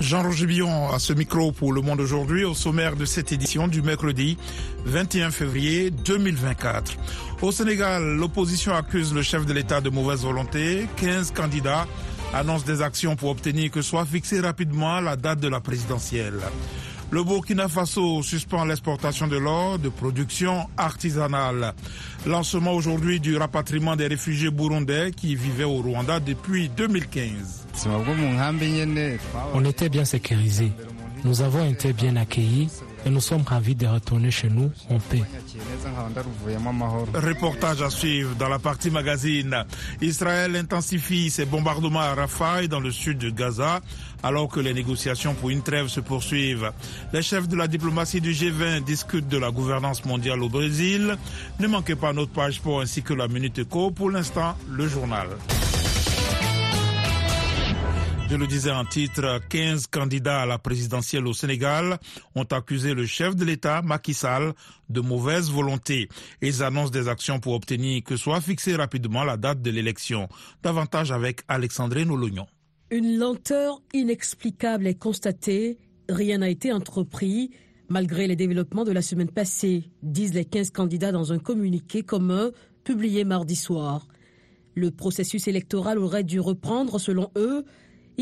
Jean-Roger Billon à ce micro pour Le Monde aujourd'hui au sommaire de cette édition du mercredi 21 février 2024. Au Sénégal, l'opposition accuse le chef de l'État de mauvaise volonté. 15 candidats annoncent des actions pour obtenir que soit fixée rapidement la date de la présidentielle. Le Burkina Faso suspend l'exportation de l'or de production artisanale. Lancement aujourd'hui du rapatriement des réfugiés burundais qui vivaient au Rwanda depuis 2015. On était bien sécurisés. Nous avons été bien accueillis et nous sommes ravis de retourner chez nous en paix. Reportage à suivre dans la partie magazine. Israël intensifie ses bombardements à Rafah et dans le sud de Gaza alors que les négociations pour une trêve se poursuivent. Les chefs de la diplomatie du G20 discutent de la gouvernance mondiale au Brésil. Ne manquez pas notre page pour ainsi que la Minute Éco. Pour l'instant, le journal. Je le disais en titre, 15 candidats à la présidentielle au Sénégal ont accusé le chef de l'État, Macky Sall, de mauvaise volonté. Ils annoncent des actions pour obtenir que soit fixée rapidement la date de l'élection. Davantage avec Alexandrine Nolognon. Une lenteur inexplicable est constatée. Rien n'a été entrepris. Malgré les développements de la semaine passée, disent les 15 candidats dans un communiqué commun publié mardi soir. Le processus électoral aurait dû reprendre, selon eux,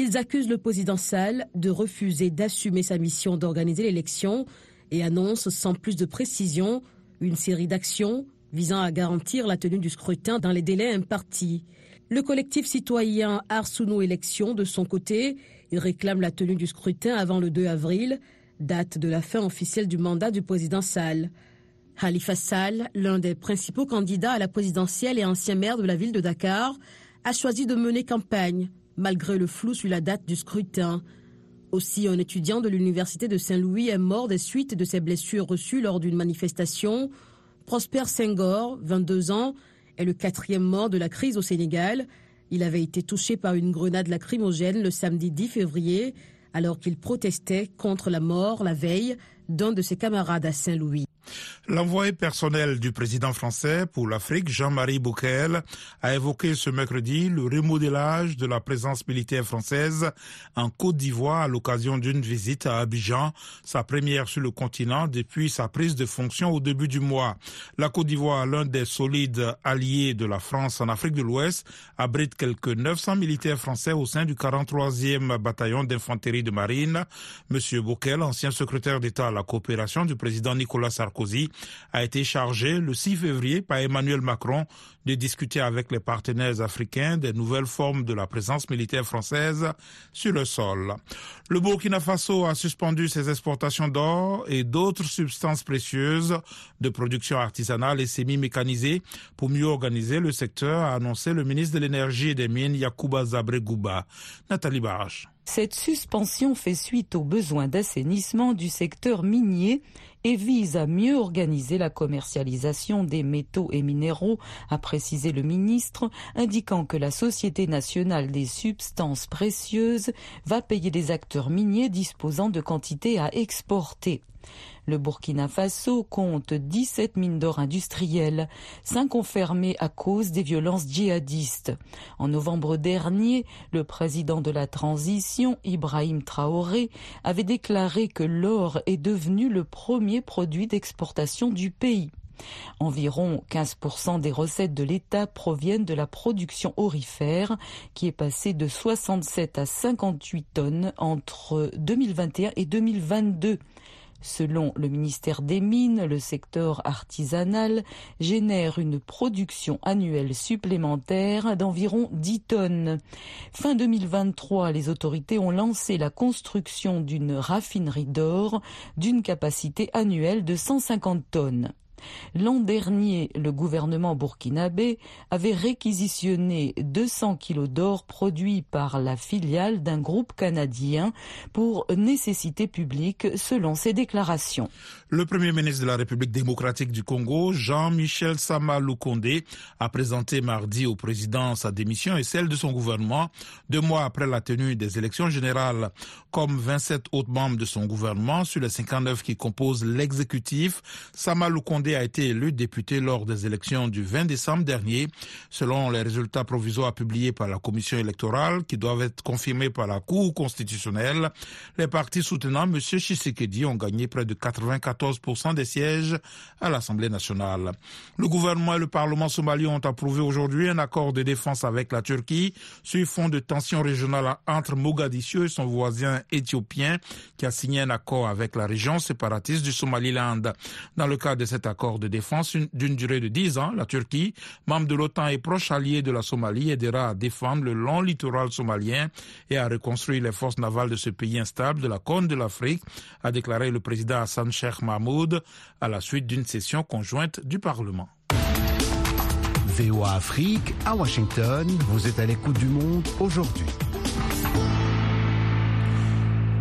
ils accusent le président Sall de refuser d'assumer sa mission d'organiser l'élection et annoncent sans plus de précision une série d'actions visant à garantir la tenue du scrutin dans les délais impartis. Le collectif citoyen Arsouno Élections, de son côté, réclame la tenue du scrutin avant le 2 avril, date de la fin officielle du mandat du président Sall. Khalifa Sall, l'un des principaux candidats à la présidentielle et ancien maire de la ville de Dakar, a choisi de mener campagne malgré le flou sur la date du scrutin. Aussi, un étudiant de l'université de Saint-Louis est mort des suites de ses blessures reçues lors d'une manifestation. Prosper Senghor, 22 ans, est le quatrième mort de la crise au Sénégal. Il avait été touché par une grenade lacrymogène le samedi 10 février, alors qu'il protestait contre la mort la veille d'un de ses camarades à Saint-Louis. L'envoyé personnel du président français pour l'Afrique, Jean-Marie Bouquel, a évoqué ce mercredi le remodélage de la présence militaire française en Côte d'Ivoire à l'occasion d'une visite à Abidjan, sa première sur le continent depuis sa prise de fonction au début du mois. La Côte d'Ivoire, l'un des solides alliés de la France en Afrique de l'Ouest, abrite quelques 900 militaires français au sein du 43e bataillon d'infanterie de marine. Monsieur Bouquel, ancien secrétaire d'État à la coopération du président Nicolas Sarkozy, a été chargé le 6 février par Emmanuel Macron de discuter avec les partenaires africains des nouvelles formes de la présence militaire française sur le sol. Le Burkina Faso a suspendu ses exportations d'or et d'autres substances précieuses de production artisanale et semi-mécanisée pour mieux organiser le secteur, a annoncé le ministre de l'Énergie et des Mines Yacouba Zabregouba. Nathalie Barrage. Cette suspension fait suite aux besoins d'assainissement du secteur minier et vise à mieux organiser la commercialisation des métaux et minéraux, a précisé le ministre, indiquant que la Société nationale des substances précieuses va payer les acteurs miniers disposant de quantités à exporter. Le Burkina Faso compte 17 mines d'or industrielles, 5 ont fermé à cause des violences djihadistes. En novembre dernier, le président de la transition, Ibrahim Traoré, avait déclaré que l'or est devenu le premier produit d'exportation du pays. Environ 15% des recettes de l'État proviennent de la production orifère, qui est passée de 67 à 58 tonnes entre 2021 et 2022. Selon le ministère des Mines, le secteur artisanal génère une production annuelle supplémentaire d'environ 10 tonnes. Fin 2023, les autorités ont lancé la construction d'une raffinerie d'or d'une capacité annuelle de 150 tonnes. L'an dernier, le gouvernement burkinabé avait réquisitionné 200 kilos d'or produits par la filiale d'un groupe canadien pour nécessité publique selon ses déclarations. Le premier ministre de la République démocratique du Congo, Jean-Michel Sama Lukonde, a présenté mardi au président sa démission et celle de son gouvernement deux mois après la tenue des élections générales. Comme 27 autres membres de son gouvernement sur les 59 qui composent l'exécutif, Sama Lukonde A été élu député lors des élections du 20 décembre dernier. Selon les résultats provisoires publiés par la commission électorale, qui doivent être confirmés par la Cour constitutionnelle, les partis soutenant M. Tshisekedi ont gagné près de 94% des sièges à l'Assemblée nationale. Le gouvernement et le Parlement somalien ont approuvé aujourd'hui un accord de défense avec la Turquie sur fond de tensions régionales entre Mogadiscio et son voisin éthiopien qui a signé un accord avec la région séparatiste du Somaliland. Dans le cadre de cet accord de défense d'une durée de 10 ans, la Turquie, membre de l'OTAN et proche allié de la Somalie, aidera à défendre le long littoral somalien et à reconstruire les forces navales de ce pays instable de la Corne de l'Afrique, a déclaré le président Hassan Sheikh Mahmoud à la suite d'une session conjointe du Parlement. VOA Afrique, à Washington, vous êtes à l'écoute du monde aujourd'hui.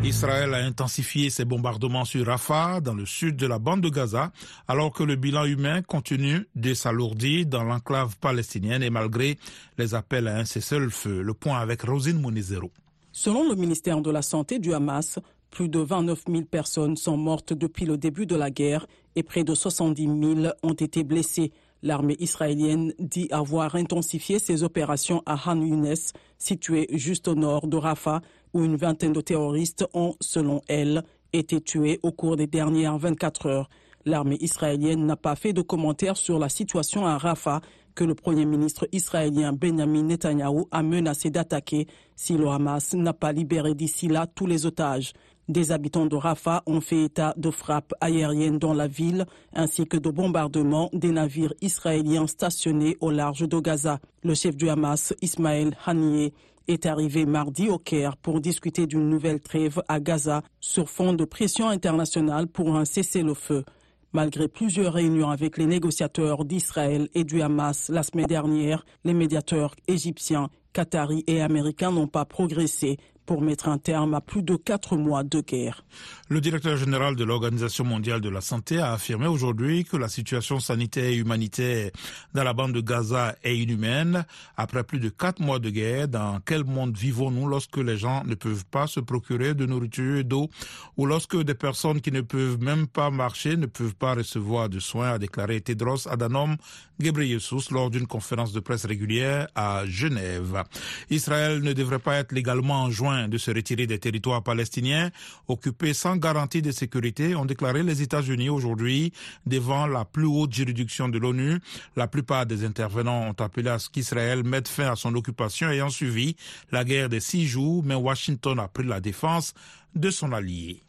Israël a intensifié ses bombardements sur Rafah, dans le sud de la bande de Gaza, alors que le bilan humain continue de s'alourdir dans l'enclave palestinienne et malgré les appels à un cessez-le-feu. Le point avec Rosine Monizero. Selon le ministère de la Santé du Hamas, plus de 29 000 personnes sont mortes depuis le début de la guerre et près de 70 000 ont été blessées. L'armée israélienne dit avoir intensifié ses opérations à Han Younes, situé juste au nord de Rafah, où une vingtaine de terroristes ont, selon elle, été tués au cours des dernières 24 heures. L'armée israélienne n'a pas fait de commentaires sur la situation à Rafah que le Premier ministre israélien Benjamin Netanyahu a menacé d'attaquer si le Hamas n'a pas libéré d'ici là tous les otages. Des habitants de Rafah ont fait état de frappes aériennes dans la ville ainsi que de bombardements des navires israéliens stationnés au large de Gaza. Le chef du Hamas, Ismaël Haniyeh, est arrivé mardi au Caire pour discuter d'une nouvelle trêve à Gaza sur fond de pression internationale pour un cessez-le-feu. Malgré plusieurs réunions avec les négociateurs d'Israël et du Hamas la semaine dernière, les médiateurs égyptiens, qataris et américains n'ont pas progressé pour mettre un terme à plus de quatre mois de guerre. Le directeur général de l'Organisation mondiale de la santé a affirmé aujourd'hui que la situation sanitaire et humanitaire dans la bande de Gaza est inhumaine. Après plus de quatre mois de guerre, dans quel monde vivons-nous lorsque les gens ne peuvent pas se procurer de nourriture et d'eau ou lorsque des personnes qui ne peuvent même pas marcher ne peuvent pas recevoir de soins, a déclaré Tedros Adhanom Ghebreyesus lors d'une conférence de presse régulière à Genève. Israël ne devrait pas être légalement enjoint de se retirer des territoires palestiniens occupés sans garantie de sécurité, ont déclaré les États-Unis aujourd'hui devant la plus haute juridiction de l'ONU. La plupart des intervenants ont appelé à ce qu'Israël mette fin à son occupation ayant suivi la guerre des six jours, mais Washington a pris la défense de son allié.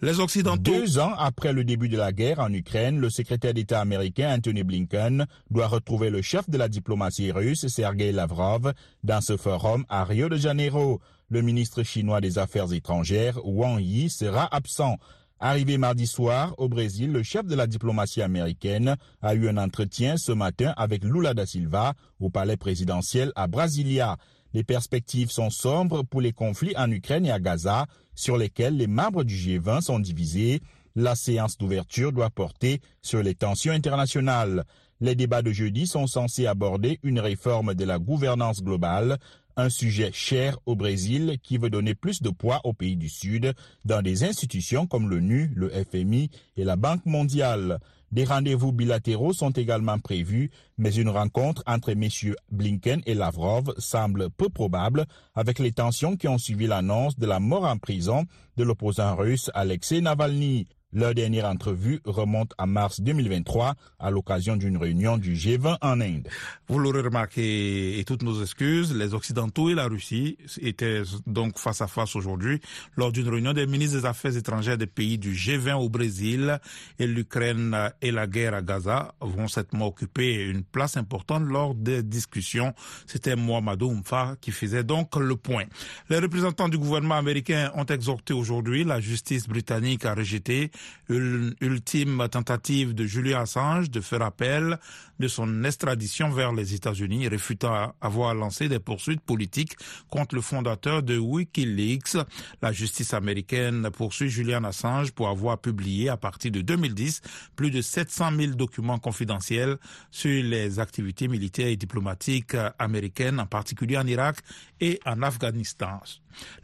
Les Occidentaux. Deux ans après le début de la guerre en Ukraine, le secrétaire d'État américain Anthony Blinken doit retrouver le chef de la diplomatie russe, Sergei Lavrov, dans ce forum à Rio de Janeiro. Le ministre chinois des Affaires étrangères, Wang Yi, sera absent. Arrivé mardi soir au Brésil, le chef de la diplomatie américaine a eu un entretien ce matin avec Lula da Silva au palais présidentiel à Brasilia. Les perspectives sont sombres pour les conflits en Ukraine et à Gaza, sur lesquels les membres du G20 sont divisés. La séance d'ouverture doit porter sur les tensions internationales. Les débats de jeudi sont censés aborder une réforme de la gouvernance globale, un sujet cher au Brésil qui veut donner plus de poids aux pays du Sud dans des institutions comme l'ONU, le FMI et la Banque mondiale. Des rendez-vous bilatéraux sont également prévus, mais une rencontre entre messieurs Blinken et Lavrov semble peu probable avec les tensions qui ont suivi l'annonce de la mort en prison de l'opposant russe Alexei Navalny. Leur dernière entrevue remonte à mars 2023 à l'occasion d'une réunion du G20 en Inde. Vous l'aurez remarqué, et toutes nos excuses, les Occidentaux et la Russie étaient donc face à face aujourd'hui lors d'une réunion des ministres des Affaires étrangères des pays du G20 au Brésil et l'Ukraine et la guerre à Gaza vont certainement occuper une place importante lors des discussions. C'était Mohamed Oumfa qui faisait donc le point. Les représentants du gouvernement américain ont exhorté aujourd'hui la justice britannique à rejeter ultime tentative de Julian Assange de faire appel de son extradition vers les États-Unis, réfutant avoir lancé des poursuites politiques contre le fondateur de Wikileaks. La justice américaine poursuit Julian Assange pour avoir publié à partir de 2010 plus de 700 000 documents confidentiels sur les activités militaires et diplomatiques américaines, en particulier en Irak et en Afghanistan.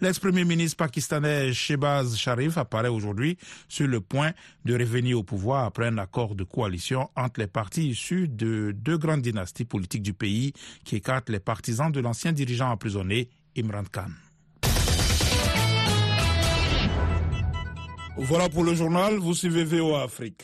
L'ex-premier ministre pakistanais Shehbaz Sharif apparaît aujourd'hui sur le point de revenir au pouvoir après un accord de coalition entre les partis issus de deux grandes dynasties politiques du pays qui écartent les partisans de l'ancien dirigeant emprisonné Imran Khan. Voilà pour le journal, vous suivez VOA Afrique.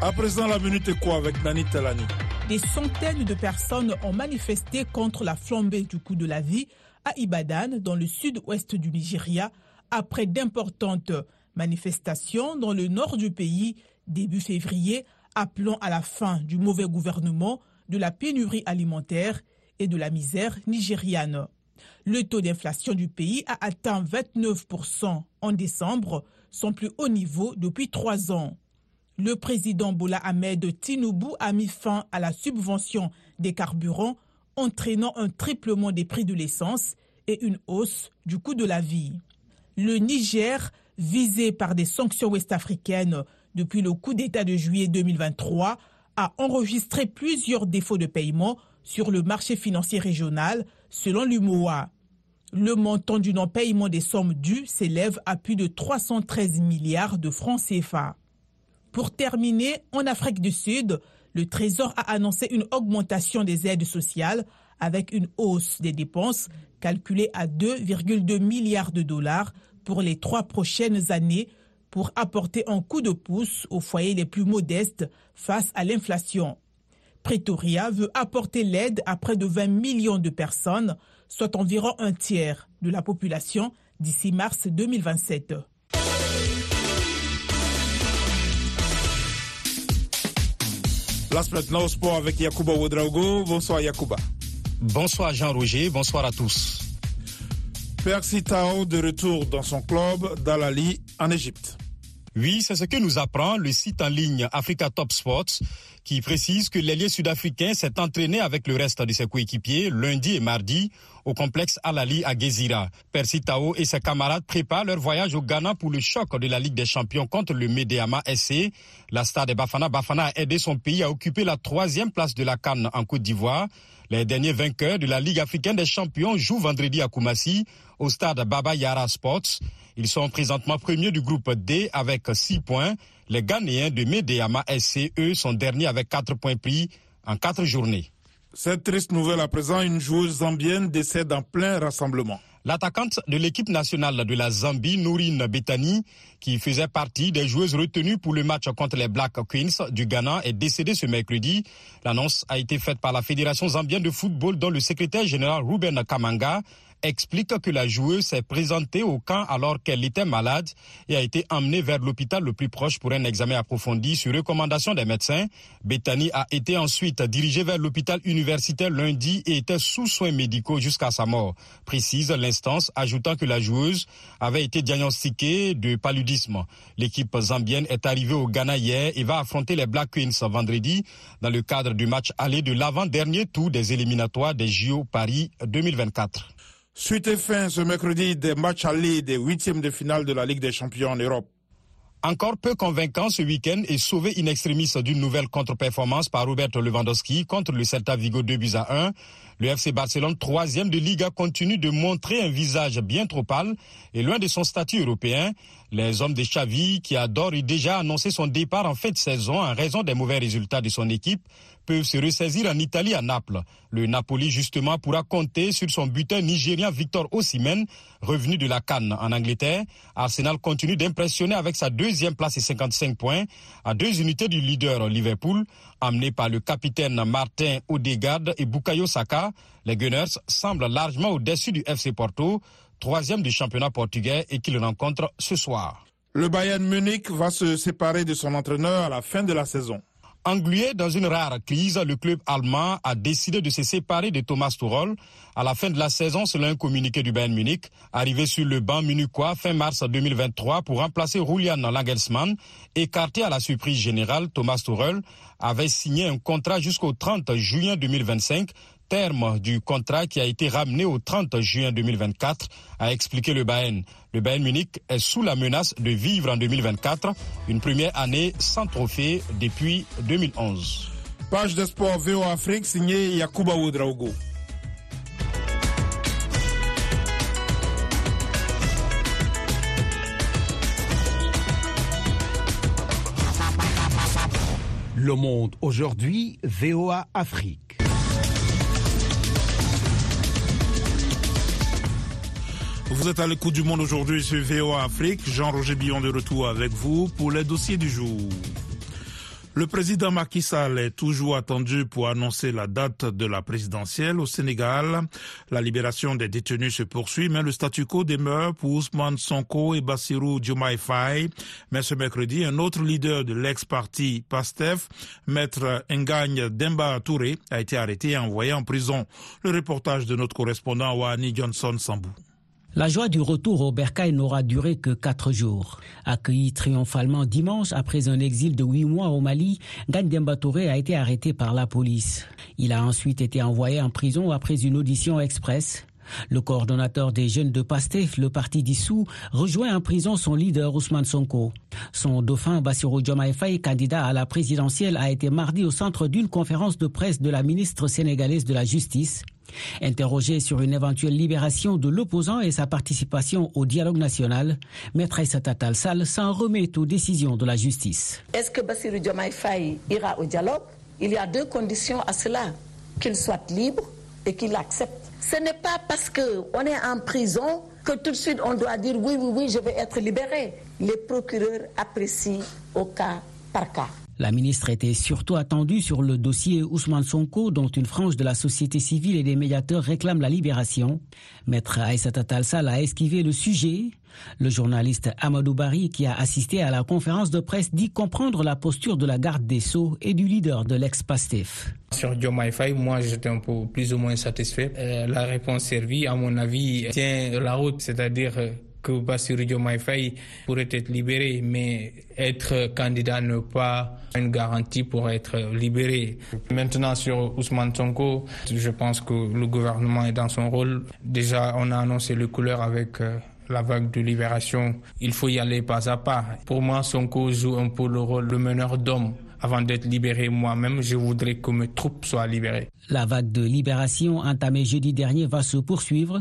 À présent, la minute est quoi avec Nani Telani Des centaines de personnes ont manifesté contre la flambée du coût de la vie à Ibadan, dans le sud-ouest du Nigeria, après d'importantes manifestations dans le nord du pays début février, appelant à la fin du mauvais gouvernement, de la pénurie alimentaire et de la misère nigériane. Le taux d'inflation du pays a atteint 29% en décembre, son plus haut niveau depuis trois ans. Le président Bola Ahmed Tinubu a mis fin à la subvention des carburants, entraînant un triplement des prix de l'essence et une hausse du coût de la vie. Le Niger, visé par des sanctions ouest-africaines depuis le coup d'État de juillet 2023, a enregistré plusieurs défauts de paiement sur le marché financier régional, selon l'UMOA. Le montant du non-paiement des sommes dues s'élève à plus de 313 milliards de francs CFA. Pour terminer, en Afrique du Sud, le Trésor a annoncé une augmentation des aides sociales avec une hausse des dépenses calculée à 2,2 milliards de dollars pour les trois prochaines années pour apporter un coup de pouce aux foyers les plus modestes face à l'inflation. Pretoria veut apporter l'aide à près de 20 millions de personnes, soit environ un tiers de la population d'ici mars 2027. Place maintenant au sport avec Yacouba Ouedraogo. Bonsoir Yacouba. Bonsoir Jean-Roger, bonsoir à tous. Percy Tao de retour dans son club d'Alali en Égypte. Oui, c'est ce que nous apprend le site en ligne Africa Top Sports qui précise que l'ailier sud-africain s'est entraîné avec le reste de ses coéquipiers lundi et mardi au complexe Alali à Gezira. Percy Tao et ses camarades préparent leur voyage au Ghana pour le choc de la Ligue des Champions contre le Medeama SC. La star de Bafana Bafana a aidé son pays à occuper la troisième place de la Cannes en Côte d'Ivoire. Les derniers vainqueurs de la Ligue africaine des champions jouent vendredi à Koumassi au stade Baba Yara Sports. Ils sont présentement premiers du groupe D avec 6 points. Les Ghanéens de Medeama SC, eux, sont derniers avec 4 points pris en 4 journées. Cette triste nouvelle à présent, une joueuse zambienne décède en plein rassemblement. L'attaquante de l'équipe nationale de la Zambie, Nourine Betani, qui faisait partie des joueuses retenues pour le match contre les Black Queens du Ghana, est décédée ce mercredi. L'annonce a été faite par la Fédération zambienne de football dont le secrétaire général Ruben Kamanga explique que la joueuse s'est présentée au camp alors qu'elle était malade et a été emmenée vers l'hôpital le plus proche pour un examen approfondi sur recommandation des médecins. Bethany a été ensuite dirigée vers l'hôpital universitaire lundi et était sous soins médicaux jusqu'à sa mort, précise l'instance, ajoutant que la joueuse avait été diagnostiquée de paludisme. L'équipe zambienne est arrivée au Ghana hier et va affronter les Black Queens vendredi dans le cadre du match aller de l'avant-dernier tour des éliminatoires des JO Paris 2024. Suite et fin ce mercredi des matchs allés des huitièmes de finale de la Ligue des Champions en Europe. Encore peu convaincant ce week-end et sauvé in extremis d'une nouvelle contre-performance par Roberto Lewandowski contre le Celta Vigo 2 buts à 1. Le FC Barcelone, troisième de Liga, continue de montrer un visage bien trop pâle et loin de son statut européen. Les hommes de Xavi, qui adorent déjà annoncé son départ en fin de saison en raison des mauvais résultats de son équipe, peuvent se ressaisir en Italie à Naples. Le Napoli, justement, pourra compter sur son buteur nigérien Victor Osimhen, revenu de la Cannes en Angleterre. Arsenal continue d'impressionner avec sa deuxième place et 55 points, à deux unités du leader Liverpool, amené par le capitaine Martin Odegaard et Bukayo Saka. Les Gunners semblent largement au-dessus du FC Porto, troisième du championnat portugais et qu'il rencontre ce soir. Le Bayern Munich va se séparer de son entraîneur à la fin de la saison. Englué dans une rare crise, le club allemand a décidé de se séparer de Thomas Tuchel à la fin de la saison selon un communiqué du Bayern Munich. Arrivé sur le banc munichois fin mars 2023 pour remplacer Julian Nagelsmann, écarté à la surprise générale, Thomas Tuchel avait signé un contrat jusqu'au 30 juin 2025 terme du contrat qui a été ramené au 30 juin 2024, a expliqué le Bayern. Le Bayern Munich est sous la menace de vivre en 2024 une première année sans trophée depuis 2011. Page de sport VO Afrique signé Yakuba Oudraogo. Le Monde aujourd'hui, VOA Afrique. Vous êtes à l'écoute du monde aujourd'hui sur VOA Afrique. Jean-Roger Billon de retour avec vous pour les dossiers du jour. Le président Macky Sall est toujours attendu pour annoncer la date de la présidentielle au Sénégal. La libération des détenus se poursuit, mais le statu quo demeure pour Ousmane Sonko et Bassirou Diomaye. Mais ce mercredi, un autre leader de l'ex-parti PASTEF, maître Ngagne Demba Touré, a été arrêté et envoyé en prison. Le reportage de notre correspondant Wani Johnson Sambou. La joie du retour au Bercail n'aura duré que quatre jours. Accueilli triomphalement dimanche après un exil de huit mois au Mali, Gandemba Touré a été arrêté par la police. Il a ensuite été envoyé en prison après une audition express. Le coordonnateur des jeunes de PASTEF, le parti dissous, rejoint en prison son leader Ousmane Sonko. Son dauphin Bassirou Diomaye Faye, candidat à la présidentielle, a été mardi au centre d'une conférence de presse de la ministre sénégalaise de la Justice. Interrogé sur une éventuelle libération de l'opposant et sa participation au dialogue national, Maître Aïssata Sall s'en remet aux décisions de la justice. Est-ce que Bassirou Diomaye Faye ira au dialogue? Il y a deux conditions à cela. Qu'il soit libre et qu'il accepte. Ce n'est pas parce qu'on est en prison que tout de suite on doit dire oui, oui, oui, je vais être libéré. Les procureurs apprécient au cas par cas. La ministre était surtout attendue sur le dossier Ousmane Sonko, dont une frange de la société civile et des médiateurs réclament la libération. Maître Aïssata Talsal a esquivé le sujet. Le journaliste Amadou Bari, qui a assisté à la conférence de presse, dit comprendre la posture de la garde des Sceaux et du leader de l'ex-PASTEF. Sur Diomaye moi j'étais un peu plus ou moins satisfait. Euh, la réponse servie, à mon avis, tient la route, c'est-à-dire que Bassirou Diomaye Faye pourrait être libéré, mais être candidat n'est pas une garantie pour être libéré. Maintenant sur Ousmane Sonko, je pense que le gouvernement est dans son rôle. Déjà, on a annoncé les couleurs avec la vague de libération. Il faut y aller pas à pas. Pour moi, Sonko joue un peu le rôle de meneur d'homme. Avant d'être libéré moi-même, je voudrais que mes troupes soient libérées. La vague de libération entamée jeudi dernier va se poursuivre.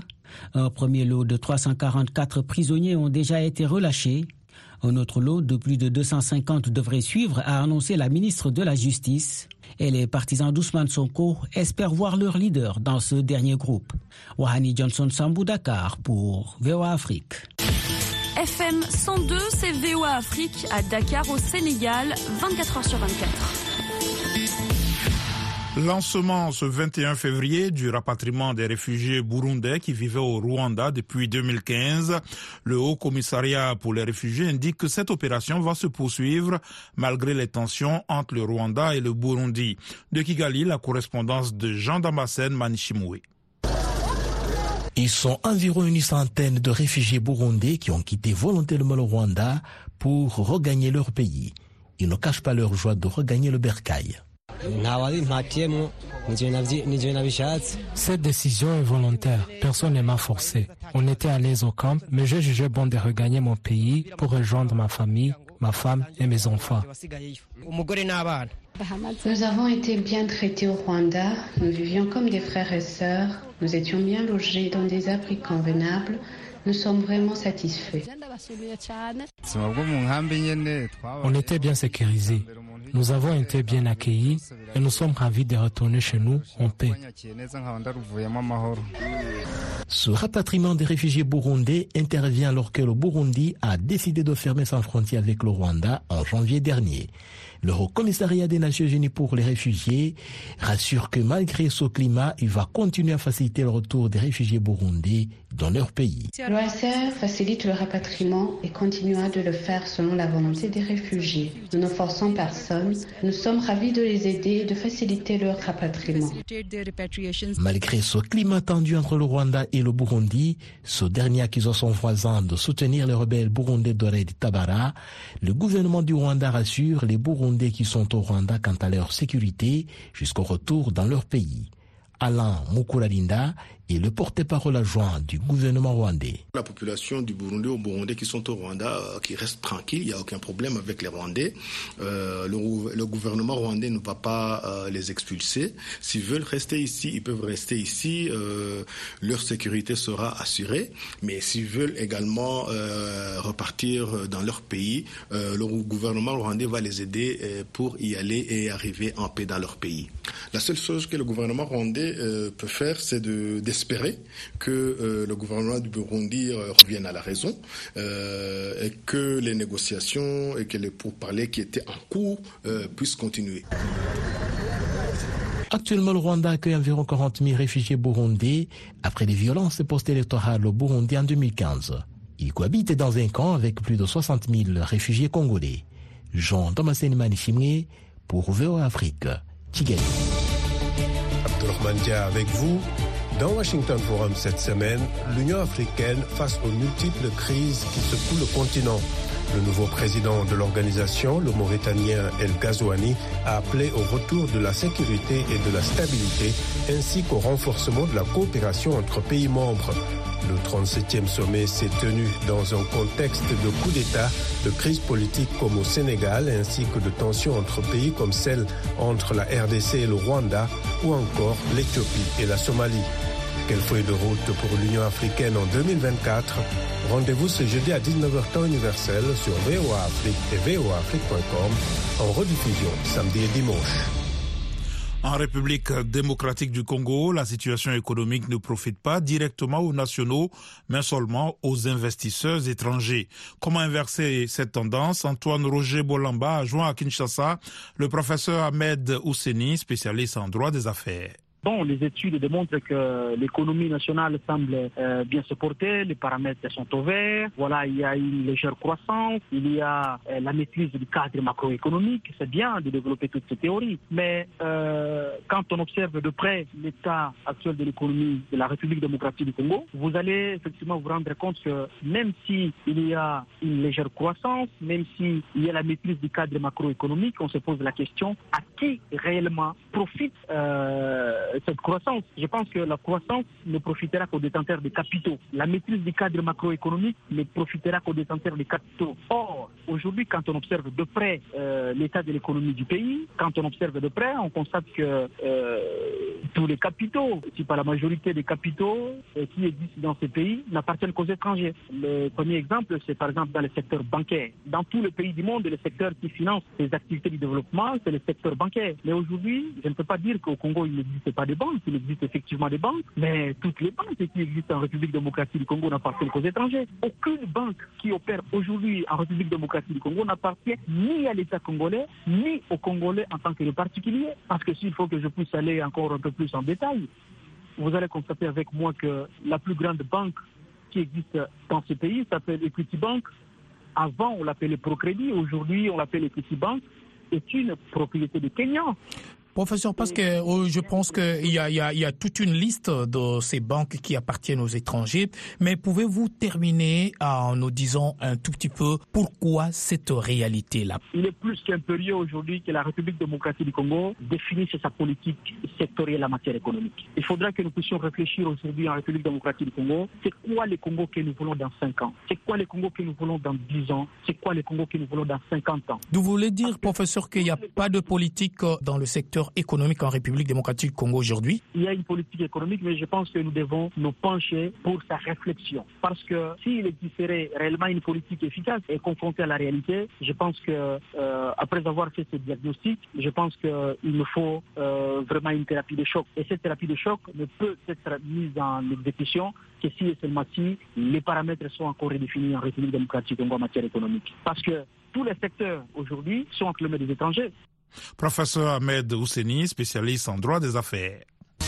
Un premier lot de 344 prisonniers ont déjà été relâchés. Un autre lot de plus de 250 devrait suivre, a annoncé la ministre de la Justice. Et les partisans d'Ousmane Sonko espèrent voir leur leader dans ce dernier groupe. Wahani Johnson Sambou Dakar pour VOA Afrique. FM 102, c'est VOA Afrique à Dakar au Sénégal, 24 heures sur 24. Lancement ce 21 février du rapatriement des réfugiés burundais qui vivaient au Rwanda depuis 2015. Le Haut Commissariat pour les réfugiés indique que cette opération va se poursuivre malgré les tensions entre le Rwanda et le Burundi. De Kigali, la correspondance de Jean Damascène Manichimoué. Ils sont environ une centaine de réfugiés burundais qui ont quitté volontairement le Rwanda pour regagner leur pays. Ils ne cachent pas leur joie de regagner le bercail. Cette décision est volontaire. Personne ne m'a forcé. On était à l'aise au camp, mais j'ai jugé bon de regagner mon pays pour rejoindre ma famille, ma femme et mes enfants. Nous avons été bien traités au Rwanda. Nous vivions comme des frères et sœurs. Nous étions bien logés dans des abris convenables. Nous sommes vraiment satisfaits. On était bien sécurisés. Nous avons été bien accueillis et nous sommes ravis de retourner chez nous en paix. Ce rapatriement des réfugiés burundais intervient alors que le Burundi a décidé de fermer sa frontière avec le Rwanda en janvier dernier. Le Haut Commissariat des Nations Unies pour les réfugiés rassure que malgré ce climat, il va continuer à faciliter le retour des réfugiés burundais dans leur pays. L'OACR facilite le rapatriement et continuera de le faire selon la volonté des réfugiés. Nous ne forçons personne. Nous sommes ravis de les aider et de faciliter leur rapatriement. Malgré ce climat tendu entre le Rwanda et le Burundi, ce dernier accusant son voisin de soutenir les rebelles burundais d'Ored Tabara, le gouvernement du Rwanda rassure les Burundais qui sont au Rwanda quant à leur sécurité jusqu'au retour dans leur pays. Alain Mukuralinda et le porte-parole adjoint du gouvernement rwandais. La population du Burundi au Burundi qui sont au Rwanda, euh, qui restent tranquilles, il n'y a aucun problème avec les Rwandais. Euh, le, gouvernement rwandais ne va pas euh, les expulser. S'ils veulent rester ici, ils peuvent rester ici. Leur sécurité sera assurée. Mais s'ils veulent également repartir dans leur pays, le gouvernement rwandais va les aider pour y aller et arriver en paix dans leur pays. La seule chose que le gouvernement rwandais peut faire, c'est de espérer que euh, le gouvernement du Burundi euh, revienne à la raison euh, et que les négociations et que les pourparlers qui étaient en cours puissent continuer. Actuellement, le Rwanda accueille environ 40 000 réfugiés burundais après les violences post-électorales au Burundi en 2015. Ils cohabitent dans un camp avec plus de 60 000 réfugiés congolais. Jean Thomasen Manichimé pour VOA Afrique, Kigali. Abdulrahman Dia avec vous. Dans Washington Forum cette semaine, l'Union africaine face aux multiples crises qui secouent le continent. Le nouveau président de l'organisation, le Mauritanien El Ghazouani, a appelé au retour de la sécurité et de la stabilité, ainsi qu'au renforcement de la coopération entre pays membres. Le 37e sommet s'est tenu dans un contexte de coup d'État, de crise politique comme au Sénégal, ainsi que de tensions entre pays comme celle entre la RDC et le Rwanda, ou encore l'Éthiopie et la Somalie. Quelle feuille de route pour l'Union africaine en 2024 Rendez-vous ce jeudi à 19h temps universel sur VOA Afrique et voaafrique.com en rediffusion samedi et dimanche. En République démocratique du Congo, la situation économique ne profite pas directement aux nationaux, mais seulement aux investisseurs étrangers. Comment inverser cette tendance? Antoine Roger Bolamba a joint à Kinshasa le professeur Ahmed Ousseni, spécialiste en droit des affaires. Bon, les études démontrent que l'économie nationale semble euh, bien se porter, les paramètres sont au vert. Voilà, il y a une légère croissance, il y a euh, la maîtrise du cadre macroéconomique. C'est bien de développer toutes ces théories, mais euh, quand on observe de près l'état actuel de l'économie de la République démocratique du Congo, vous allez effectivement vous rendre compte que même si il y a une légère croissance, même s'il y a la maîtrise du cadre macroéconomique, on se pose la question à qui réellement profite cette croissance. Je pense que la croissance ne profitera qu'aux détenteurs des capitaux. La maîtrise du cadre macroéconomique ne profitera qu'aux détenteurs des capitaux. Or, aujourd'hui, quand on observe de près euh, l'état de l'économie du pays, quand on observe de près, on constate que euh, tous les capitaux, si pas la majorité des capitaux euh, qui existent dans ces pays, n'appartiennent qu'aux étrangers. Le premier exemple, c'est par exemple dans le secteur bancaire. Dans tous les pays du monde, le secteur qui finance les activités du développement, c'est le secteur bancaire. Mais aujourd'hui, je ne peux pas dire qu'au Congo, il n'existe pas des banques, il existe effectivement des banques, mais toutes les banques qui existent en République démocratique du Congo n'appartiennent qu'aux étrangers. Aucune banque qui opère aujourd'hui en République démocratique du Congo n'appartient ni à l'État congolais, ni aux Congolais en tant que particulier. Parce que s'il faut que je puisse aller encore un peu plus en détail, vous allez constater avec moi que la plus grande banque qui existe dans ce pays s'appelle Equity Bank. Avant, on l'appelait Procrédit, aujourd'hui, on l'appelle Equity Bank. C'est une propriété de Kenya. Professeur, parce que oh, je pense qu'il y a, y, a, y a toute une liste de ces banques qui appartiennent aux étrangers, mais pouvez-vous terminer en nous disant un tout petit peu pourquoi cette réalité-là? Il est plus qu'impérieux aujourd'hui que la République démocratique du Congo définisse sa politique sectorielle en matière économique. Il faudra que nous puissions réfléchir aujourd'hui en République démocratique du Congo, c'est quoi les Congo que nous voulons dans 5 ans? C'est quoi les Congo que nous voulons dans 10 ans? C'est quoi les Congo que nous voulons dans 50 ans? Vous voulez dire, professeur, qu'il n'y a pas de politique dans le secteur économique en République démocratique du Congo aujourd'hui Il y a une politique économique, mais je pense que nous devons nous pencher pour sa réflexion. Parce que s'il existerait réellement une politique efficace et confrontée à la réalité, je pense que euh, après avoir fait ce diagnostic, je pense qu'il nous faut euh, vraiment une thérapie de choc. Et cette thérapie de choc ne peut être mise en exécution que si et seulement si les paramètres sont encore redéfinis en République démocratique Congo en matière économique. Parce que tous les secteurs aujourd'hui sont enclumés des étrangers. Professeur Ahmed Ousseni, spécialiste en droit des affaires.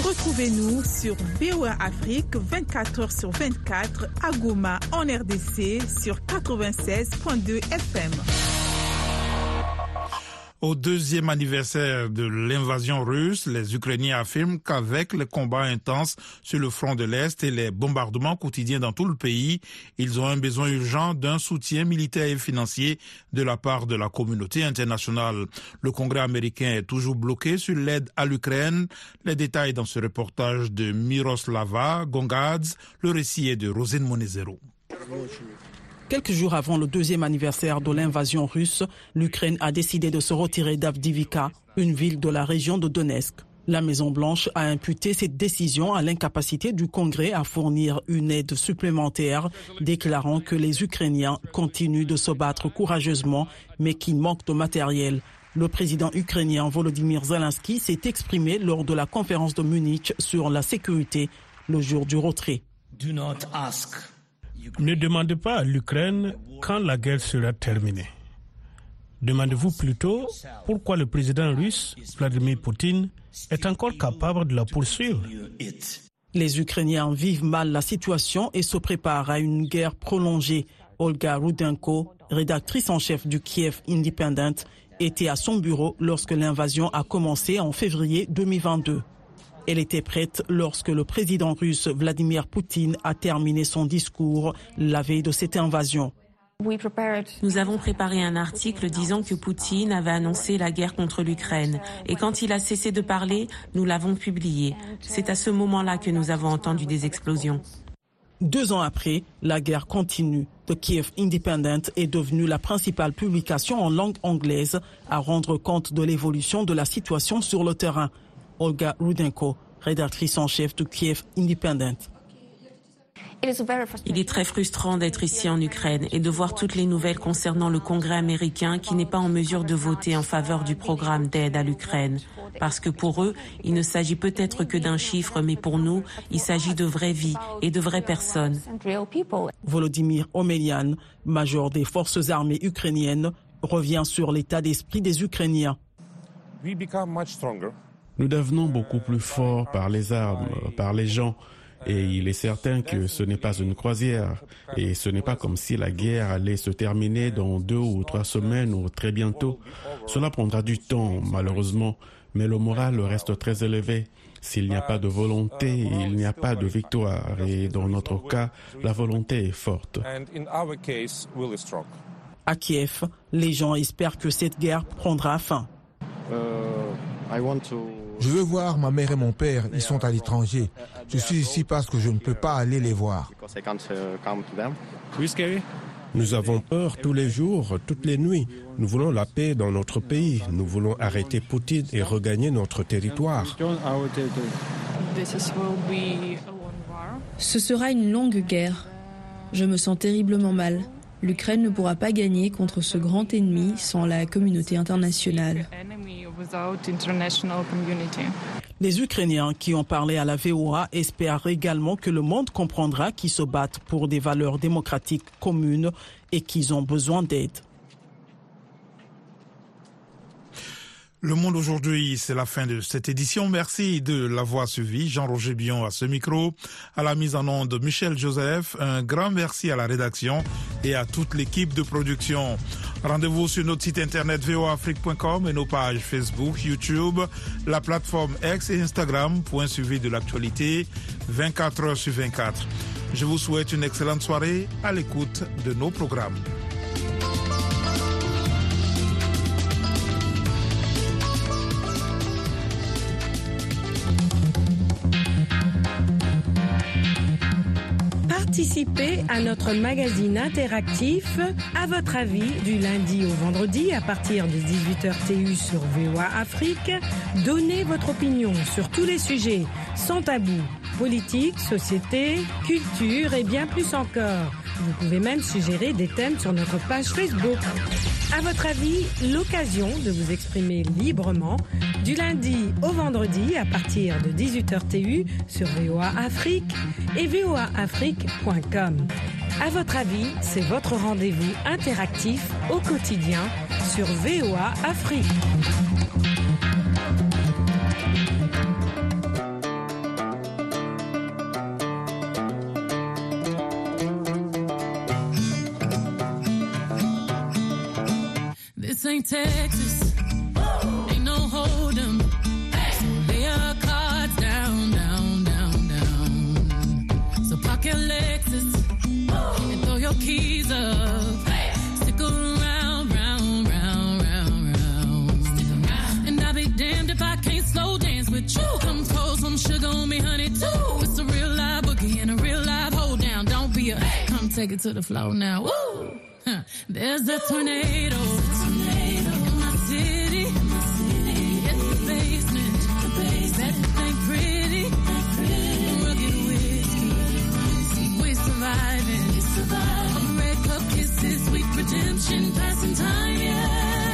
Retrouvez-nous sur VOA Afrique 24 h sur 24 à Goma en RDC sur 96.2 FM. Au deuxième anniversaire de l'invasion russe, les Ukrainiens affirment qu'avec les combats intenses sur le front de l'Est et les bombardements quotidiens dans tout le pays, ils ont un besoin urgent d'un soutien militaire et financier de la part de la communauté internationale. Le Congrès américain est toujours bloqué sur l'aide à l'Ukraine. Les détails dans ce reportage de Miroslava Gongadze. Le récit est de Rosine Monezero. Quelques jours avant le deuxième anniversaire de l'invasion russe, l'Ukraine a décidé de se retirer d'Avdivika, une ville de la région de Donetsk. La Maison-Blanche a imputé cette décision à l'incapacité du Congrès à fournir une aide supplémentaire, déclarant que les Ukrainiens continuent de se battre courageusement, mais qu'ils manquent de matériel. Le président ukrainien Volodymyr Zelensky s'est exprimé lors de la conférence de Munich sur la sécurité le jour du retrait. Ne demandez pas à l'Ukraine quand la guerre sera terminée. Demandez-vous plutôt pourquoi le président russe, Vladimir Poutine, est encore capable de la poursuivre. Les Ukrainiens vivent mal la situation et se préparent à une guerre prolongée. Olga Rudenko, rédactrice en chef du Kiev Independent, était à son bureau lorsque l'invasion a commencé en février 2022. Elle était prête lorsque le président russe Vladimir Poutine a terminé son discours la veille de cette invasion. Nous avons préparé un article disant que Poutine avait annoncé la guerre contre l'Ukraine. Et quand il a cessé de parler, nous l'avons publié. C'est à ce moment-là que nous avons entendu des explosions. Deux ans après, la guerre continue. The Kiev Independent est devenue la principale publication en langue anglaise à rendre compte de l'évolution de la situation sur le terrain. Olga Rudenko, rédactrice en chef de Kiev Independent. Il est très frustrant d'être ici en Ukraine et de voir toutes les nouvelles concernant le Congrès américain qui n'est pas en mesure de voter en faveur du programme d'aide à l'Ukraine. Parce que pour eux, il ne s'agit peut-être que d'un chiffre, mais pour nous, il s'agit de vraies vies et de vraies personnes. Volodymyr Omelian, major des forces armées ukrainiennes, revient sur l'état d'esprit des Ukrainiens. Nous devenons beaucoup plus forts par les armes, par les gens. Et il est certain que ce n'est pas une croisière. Et ce n'est pas comme si la guerre allait se terminer dans deux ou trois semaines ou très bientôt. Cela prendra du temps, malheureusement. Mais le moral reste très élevé. S'il n'y a pas de volonté, il n'y a pas de victoire. Et dans notre cas, la volonté est forte. À Kiev, les gens espèrent que cette guerre prendra fin. Je veux voir ma mère et mon père, ils sont à l'étranger. Je suis ici parce que je ne peux pas aller les voir. Nous avons peur tous les jours, toutes les nuits. Nous voulons la paix dans notre pays. Nous voulons arrêter Poutine et regagner notre territoire. Ce sera une longue guerre. Je me sens terriblement mal. L'Ukraine ne pourra pas gagner contre ce grand ennemi sans la communauté internationale. Les Ukrainiens qui ont parlé à la VOA espèrent également que le monde comprendra qu'ils se battent pour des valeurs démocratiques communes et qu'ils ont besoin d'aide. Le Monde aujourd'hui, c'est la fin de cette édition. Merci de l'avoir suivi. Jean-Roger Bion à ce micro, à la mise en onde Michel Joseph. Un grand merci à la rédaction et à toute l'équipe de production. Rendez-vous sur notre site internet voafrique.com et nos pages Facebook, YouTube, la plateforme X et Instagram pour suivi de l'actualité 24 heures sur 24. Je vous souhaite une excellente soirée à l'écoute de nos programmes. Participez à notre magazine interactif À votre avis du lundi au vendredi à partir de 18h TU sur VOA Afrique. Donnez votre opinion sur tous les sujets sans tabou politique, société, culture et bien plus encore. Vous pouvez même suggérer des thèmes sur notre page Facebook. À votre avis, l'occasion de vous exprimer librement du lundi au vendredi à partir de 18h TU sur VOA Afrique et voaafrique.com. À votre avis, c'est votre rendez-vous interactif au quotidien sur VOA Afrique. Ain't Texas. Whoa. Ain't no hold'em. Hey. So lay your cards down, down, down, down. So park your Lexus Whoa. and throw your keys up. Hey. Stick around, round, round, round, round. Stick around. And I'll be damned if I can't slow dance with you. Come throw some sugar on me, honey, too. It's a real live boogie and a real live hold down. Don't be a hey. come take it to the floor now. Woo! Huh. There's a tornado. survive. Red cup kisses, sweet redemption, passing time, yeah.